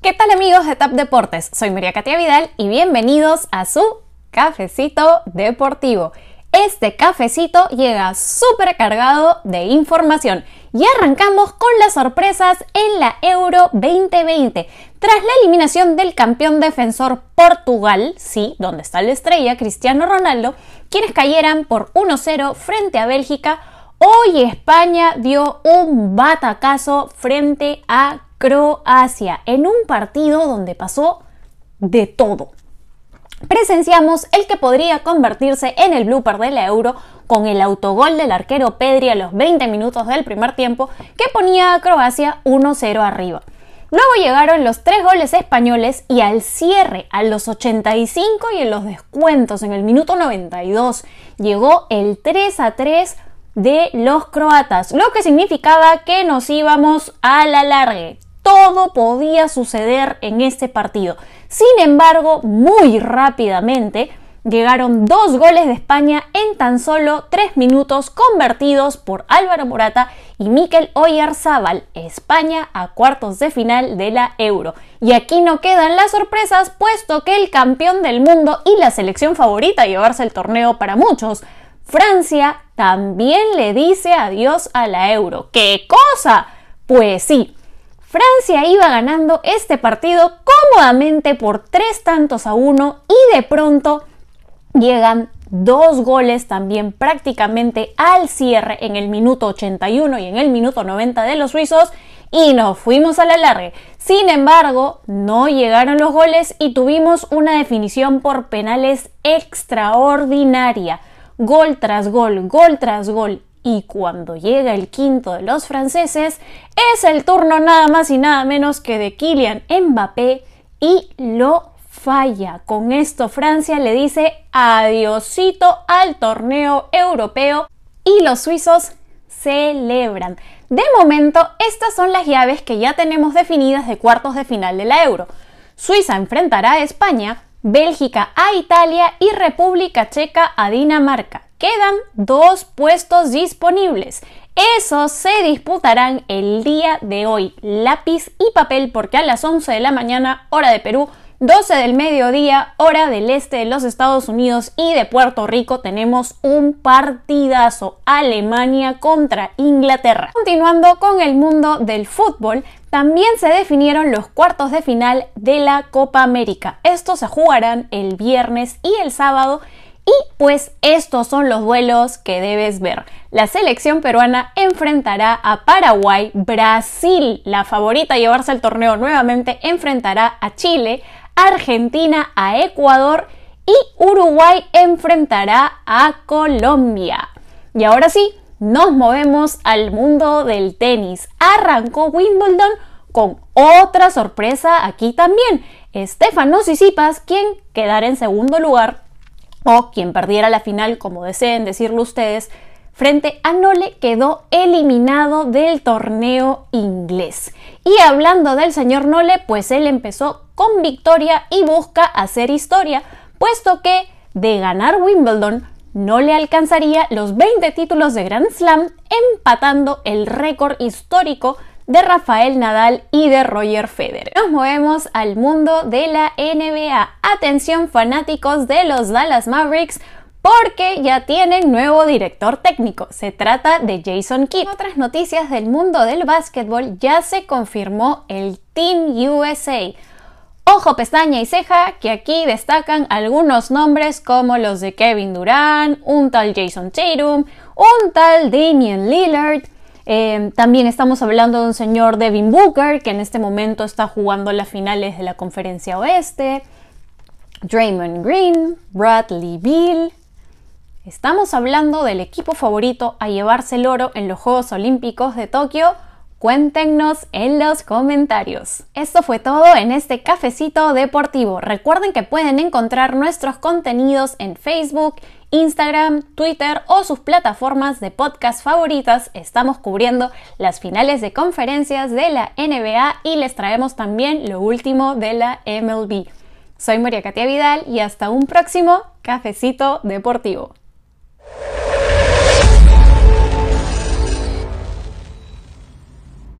¿Qué tal amigos de TAP Deportes? Soy María Katia Vidal y bienvenidos a su cafecito deportivo. Este cafecito llega súper cargado de información y arrancamos con las sorpresas en la Euro 2020. Tras la eliminación del campeón defensor Portugal, sí, donde está la estrella Cristiano Ronaldo, quienes cayeran por 1-0 frente a Bélgica, hoy España dio un batacazo frente a Croacia en un partido donde pasó de todo. Presenciamos el que podría convertirse en el blooper de la Euro con el autogol del arquero Pedri a los 20 minutos del primer tiempo que ponía a Croacia 1-0 arriba. Luego llegaron los tres goles españoles y al cierre, a los 85 y en los descuentos en el minuto 92, llegó el 3 3 de los croatas, lo que significaba que nos íbamos a la larga todo podía suceder en este partido. Sin embargo, muy rápidamente llegaron dos goles de España en tan solo tres minutos convertidos por Álvaro Morata y Mikel Oyarzábal, España a cuartos de final de la Euro. Y aquí no quedan las sorpresas, puesto que el campeón del mundo y la selección favorita a llevarse el torneo para muchos, Francia, también le dice adiós a la Euro. ¿Qué cosa? Pues sí, Francia iba ganando este partido cómodamente por tres tantos a uno y de pronto llegan dos goles también prácticamente al cierre en el minuto 81 y en el minuto 90 de los suizos y nos fuimos a la larga. Sin embargo, no llegaron los goles y tuvimos una definición por penales extraordinaria. Gol tras gol, gol tras gol y cuando llega el quinto de los franceses, es el turno nada más y nada menos que de Kylian Mbappé y lo falla. Con esto Francia le dice adiosito al torneo europeo y los suizos celebran. De momento, estas son las llaves que ya tenemos definidas de cuartos de final de la Euro. Suiza enfrentará a España, Bélgica a Italia y República Checa a Dinamarca. Quedan dos puestos disponibles. Esos se disputarán el día de hoy. Lápiz y papel porque a las 11 de la mañana, hora de Perú, 12 del mediodía, hora del este de los Estados Unidos y de Puerto Rico, tenemos un partidazo. Alemania contra Inglaterra. Continuando con el mundo del fútbol, también se definieron los cuartos de final de la Copa América. Estos se jugarán el viernes y el sábado y pues estos son los duelos que debes ver. La selección peruana enfrentará a Paraguay, Brasil, la favorita a llevarse el torneo nuevamente, enfrentará a Chile, Argentina a Ecuador y Uruguay enfrentará a Colombia. Y ahora sí, nos movemos al mundo del tenis. Arrancó Wimbledon con otra sorpresa aquí también. Estefano Sisipas, quien quedará en segundo lugar o quien perdiera la final, como deseen decirlo ustedes, frente a Nole quedó eliminado del torneo inglés. Y hablando del señor Nole, pues él empezó con victoria y busca hacer historia, puesto que de ganar Wimbledon no le alcanzaría los 20 títulos de Grand Slam, empatando el récord histórico de Rafael Nadal y de Roger Federer. Nos movemos al mundo de la NBA. Atención fanáticos de los Dallas Mavericks porque ya tienen nuevo director técnico. Se trata de Jason Kidd. Otras noticias del mundo del básquetbol ya se confirmó el Team USA. Ojo, pestaña y ceja, que aquí destacan algunos nombres como los de Kevin Durant, un tal Jason Tatum, un tal Damian Lillard, Em, también estamos hablando de un señor Devin Booker, que en este momento está jugando las finales de la conferencia oeste. Draymond Green, Bradley Beal. Estamos hablando del equipo favorito a llevarse el oro en los Juegos Olímpicos de Tokio. Cuéntenos en los comentarios. Esto fue todo en este cafecito deportivo. Recuerden que pueden encontrar nuestros contenidos en Facebook, Instagram, Twitter o sus plataformas de podcast favoritas. Estamos cubriendo las finales de conferencias de la NBA y les traemos también lo último de la MLB. Soy María Katia Vidal y hasta un próximo cafecito deportivo.